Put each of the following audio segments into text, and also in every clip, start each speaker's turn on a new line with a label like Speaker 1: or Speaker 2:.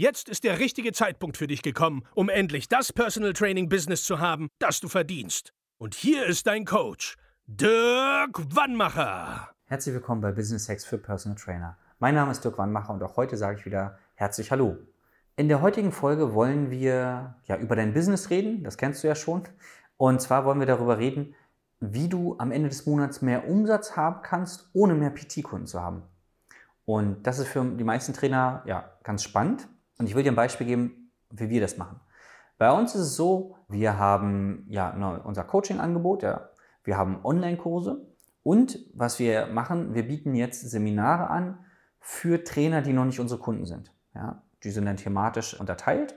Speaker 1: Jetzt ist der richtige Zeitpunkt für dich gekommen, um endlich das Personal Training Business zu haben, das du verdienst. Und hier ist dein Coach, Dirk Wannmacher.
Speaker 2: Herzlich willkommen bei Business Hacks für Personal Trainer. Mein Name ist Dirk Wannmacher und auch heute sage ich wieder herzlich Hallo. In der heutigen Folge wollen wir ja über dein Business reden, das kennst du ja schon. Und zwar wollen wir darüber reden, wie du am Ende des Monats mehr Umsatz haben kannst, ohne mehr PT-Kunden zu haben. Und das ist für die meisten Trainer ja ganz spannend. Und ich will dir ein Beispiel geben, wie wir das machen. Bei uns ist es so, wir haben ja unser Coaching-Angebot, ja, wir haben Online-Kurse und was wir machen, wir bieten jetzt Seminare an für Trainer, die noch nicht unsere Kunden sind. Ja. Die sind dann thematisch unterteilt.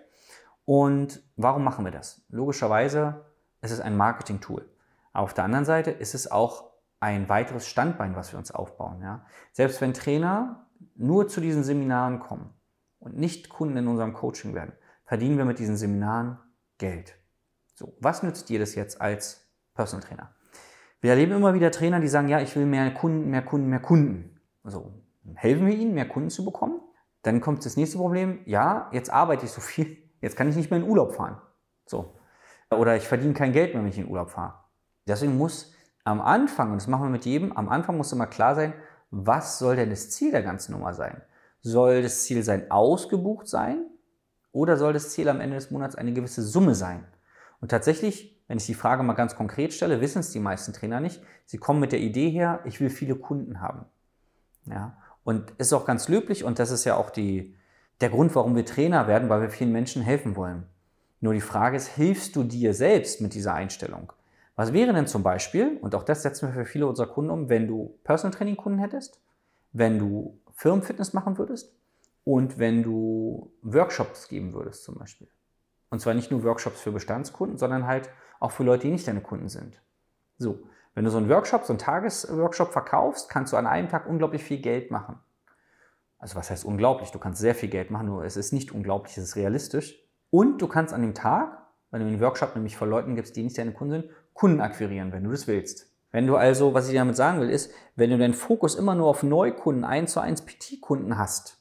Speaker 2: Und warum machen wir das? Logischerweise ist es ein Marketing-Tool. Auf der anderen Seite ist es auch ein weiteres Standbein, was wir uns aufbauen. Ja? Selbst wenn Trainer nur zu diesen Seminaren kommen und nicht Kunden in unserem Coaching werden, verdienen wir mit diesen Seminaren Geld. So, was nützt dir das jetzt als Personal Trainer? Wir erleben immer wieder Trainer, die sagen, ja, ich will mehr Kunden, mehr Kunden, mehr Kunden. So, helfen wir ihnen, mehr Kunden zu bekommen? Dann kommt das nächste Problem, ja, jetzt arbeite ich so viel, jetzt kann ich nicht mehr in Urlaub fahren. So. Oder ich verdiene kein Geld mehr, wenn ich in Urlaub fahre. Deswegen muss am Anfang, und das machen wir mit jedem, am Anfang muss immer klar sein, was soll denn das Ziel der ganzen Nummer sein? Soll das Ziel sein, ausgebucht sein? Oder soll das Ziel am Ende des Monats eine gewisse Summe sein? Und tatsächlich, wenn ich die Frage mal ganz konkret stelle, wissen es die meisten Trainer nicht. Sie kommen mit der Idee her, ich will viele Kunden haben. Ja, und ist auch ganz löblich und das ist ja auch die, der Grund, warum wir Trainer werden, weil wir vielen Menschen helfen wollen. Nur die Frage ist, hilfst du dir selbst mit dieser Einstellung? Was wäre denn zum Beispiel, und auch das setzen wir für viele unserer Kunden um, wenn du Personal Training Kunden hättest, wenn du Firmenfitness machen würdest und wenn du Workshops geben würdest zum Beispiel. Und zwar nicht nur Workshops für Bestandskunden, sondern halt auch für Leute, die nicht deine Kunden sind. So, wenn du so einen Workshop, so einen Tagesworkshop verkaufst, kannst du an einem Tag unglaublich viel Geld machen. Also was heißt unglaublich? Du kannst sehr viel Geld machen, nur es ist nicht unglaublich, es ist realistisch. Und du kannst an dem Tag, wenn du einen Workshop nämlich vor Leuten gibst, die nicht deine Kunden sind, Kunden akquirieren, wenn du das willst. Wenn du also, was ich damit sagen will, ist, wenn du deinen Fokus immer nur auf Neukunden, 1 zu 1 PT-Kunden hast,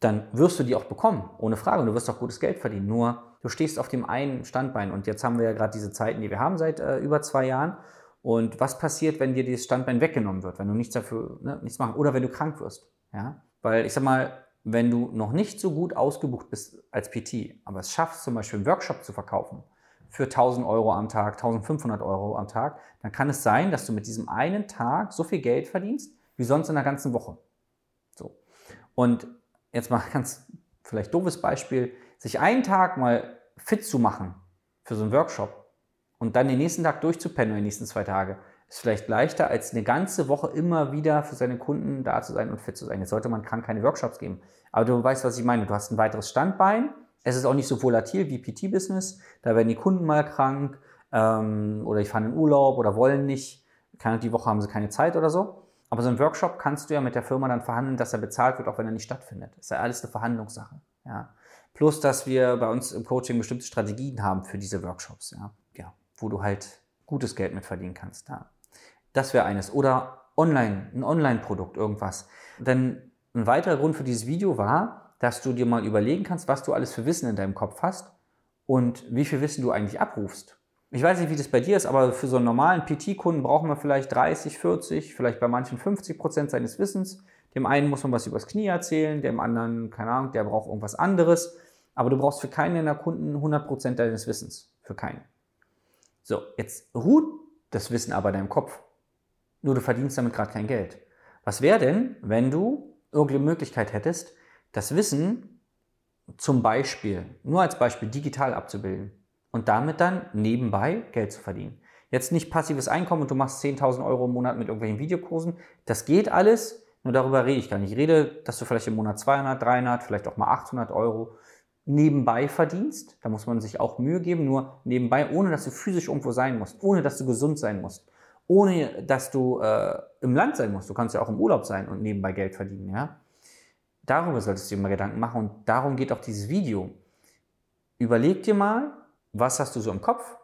Speaker 2: dann wirst du die auch bekommen, ohne Frage. Und du wirst auch gutes Geld verdienen. Nur du stehst auf dem einen Standbein. Und jetzt haben wir ja gerade diese Zeiten, die wir haben seit äh, über zwei Jahren. Und was passiert, wenn dir dieses Standbein weggenommen wird, wenn du nichts dafür, ne, nichts machen oder wenn du krank wirst? Ja? Weil ich sag mal, wenn du noch nicht so gut ausgebucht bist als PT, aber es schaffst zum Beispiel einen Workshop zu verkaufen für 1000 Euro am Tag, 1500 Euro am Tag, dann kann es sein, dass du mit diesem einen Tag so viel Geld verdienst wie sonst in der ganzen Woche. So. Und jetzt mal ganz vielleicht doofes Beispiel, sich einen Tag mal fit zu machen für so einen Workshop und dann den nächsten Tag durchzupennen, die nächsten zwei Tage, ist vielleicht leichter, als eine ganze Woche immer wieder für seine Kunden da zu sein und fit zu sein. Jetzt sollte man krank keine Workshops geben. Aber du weißt, was ich meine. Du hast ein weiteres Standbein. Es ist auch nicht so volatil wie PT-Business. Da werden die Kunden mal krank ähm, oder ich fahren in Urlaub oder wollen nicht. Keine, die Woche haben sie keine Zeit oder so. Aber so ein Workshop kannst du ja mit der Firma dann verhandeln, dass er bezahlt wird, auch wenn er nicht stattfindet. Das ist ja alles eine Verhandlungssache. Ja. Plus, dass wir bei uns im Coaching bestimmte Strategien haben für diese Workshops. Ja wo du halt gutes Geld mit verdienen kannst. Ja. Das wäre eines. Oder online, ein Online-Produkt, irgendwas. Denn ein weiterer Grund für dieses Video war, dass du dir mal überlegen kannst, was du alles für Wissen in deinem Kopf hast und wie viel Wissen du eigentlich abrufst. Ich weiß nicht, wie das bei dir ist, aber für so einen normalen PT-Kunden braucht man vielleicht 30, 40, vielleicht bei manchen 50 Prozent seines Wissens. Dem einen muss man was übers Knie erzählen, dem anderen, keine Ahnung, der braucht irgendwas anderes. Aber du brauchst für keinen deiner Kunden 100 Prozent deines Wissens. Für keinen. So, jetzt ruht das Wissen aber in deinem Kopf. Nur du verdienst damit gerade kein Geld. Was wäre denn, wenn du irgendeine Möglichkeit hättest, das Wissen zum Beispiel, nur als Beispiel, digital abzubilden und damit dann nebenbei Geld zu verdienen? Jetzt nicht passives Einkommen und du machst 10.000 Euro im Monat mit irgendwelchen Videokursen. Das geht alles, nur darüber rede ich gar nicht. Ich rede, dass du vielleicht im Monat 200, 300, vielleicht auch mal 800 Euro nebenbei verdienst. Da muss man sich auch Mühe geben, nur nebenbei, ohne dass du physisch irgendwo sein musst, ohne dass du gesund sein musst, ohne dass du äh, im Land sein musst. Du kannst ja auch im Urlaub sein und nebenbei Geld verdienen. Ja? Darüber solltest du dir mal Gedanken machen und darum geht auch dieses Video. Überleg dir mal, was hast du so im Kopf?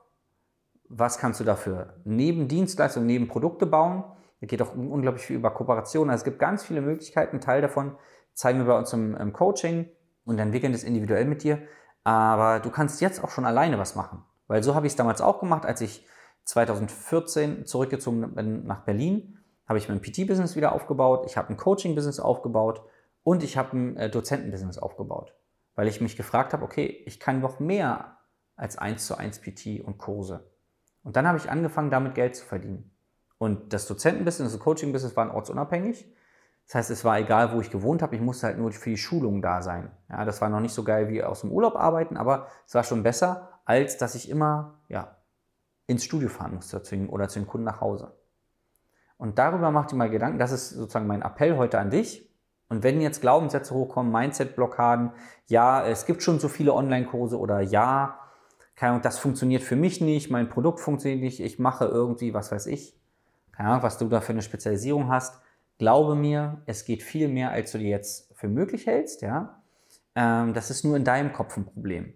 Speaker 2: Was kannst du dafür neben Dienstleistungen, neben Produkte bauen? Da geht auch unglaublich viel über Kooperation. Also es gibt ganz viele Möglichkeiten. Teil davon zeigen wir bei uns im, im Coaching und entwickeln das individuell mit dir. Aber du kannst jetzt auch schon alleine was machen. Weil so habe ich es damals auch gemacht, als ich 2014 zurückgezogen bin nach Berlin, habe ich mein PT-Business wieder aufgebaut, ich habe ein Coaching-Business aufgebaut und ich habe ein äh, Dozenten-Business aufgebaut. Weil ich mich gefragt habe, okay, ich kann noch mehr als 1 zu 1 PT und Kurse. Und dann habe ich angefangen, damit Geld zu verdienen. Und das Dozenten-Business, das Coaching-Business waren ortsunabhängig. Das heißt, es war egal, wo ich gewohnt habe, ich musste halt nur für die Schulung da sein. Ja, das war noch nicht so geil wie aus dem Urlaub arbeiten, aber es war schon besser, als dass ich immer ja, ins Studio fahren musste oder zu den Kunden nach Hause. Und darüber mach dir mal Gedanken, das ist sozusagen mein Appell heute an dich. Und wenn jetzt Glaubenssätze hochkommen, Mindset-Blockaden, ja, es gibt schon so viele Online-Kurse oder ja, keine Ahnung, das funktioniert für mich nicht, mein Produkt funktioniert nicht, ich mache irgendwie, was weiß ich, keine Ahnung, was du da für eine Spezialisierung hast, Glaube mir, es geht viel mehr, als du dir jetzt für möglich hältst. Ja? Ähm, das ist nur in deinem Kopf ein Problem.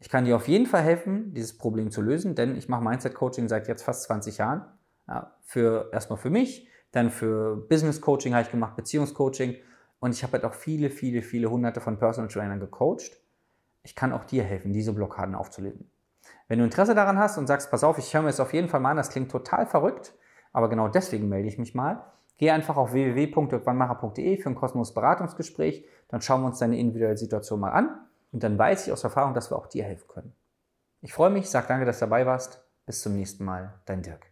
Speaker 2: Ich kann dir auf jeden Fall helfen, dieses Problem zu lösen, denn ich mache Mindset-Coaching seit jetzt fast 20 Jahren. Ja, für, erstmal für mich, dann für Business-Coaching habe ich gemacht, Beziehungscoaching und ich habe halt auch viele, viele, viele hunderte von Personal Trainern gecoacht. Ich kann auch dir helfen, diese Blockaden aufzulösen. Wenn du Interesse daran hast und sagst, pass auf, ich höre mir das auf jeden Fall mal an, das klingt total verrückt, aber genau deswegen melde ich mich mal, Geh einfach auf www.dirkwannmacher.de für ein kostenloses Beratungsgespräch. Dann schauen wir uns deine individuelle Situation mal an. Und dann weiß ich aus Erfahrung, dass wir auch dir helfen können. Ich freue mich, sag danke, dass du dabei warst. Bis zum nächsten Mal, dein Dirk.